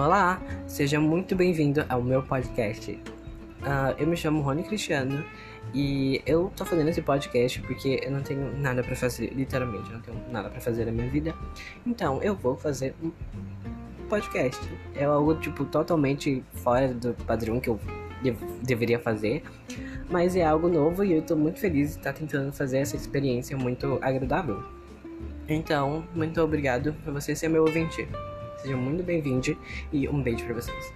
Olá, seja muito bem-vindo ao meu podcast. Uh, eu me chamo Rony Cristiano e eu tô fazendo esse podcast porque eu não tenho nada para fazer, literalmente, eu não tenho nada para fazer na minha vida. Então eu vou fazer um podcast. É algo tipo totalmente fora do padrão que eu dev deveria fazer, mas é algo novo e eu tô muito feliz de estar tentando fazer essa experiência muito agradável. Então, muito obrigado por você ser meu ouvinte. Seja muito bem-vindo e um beijo para vocês.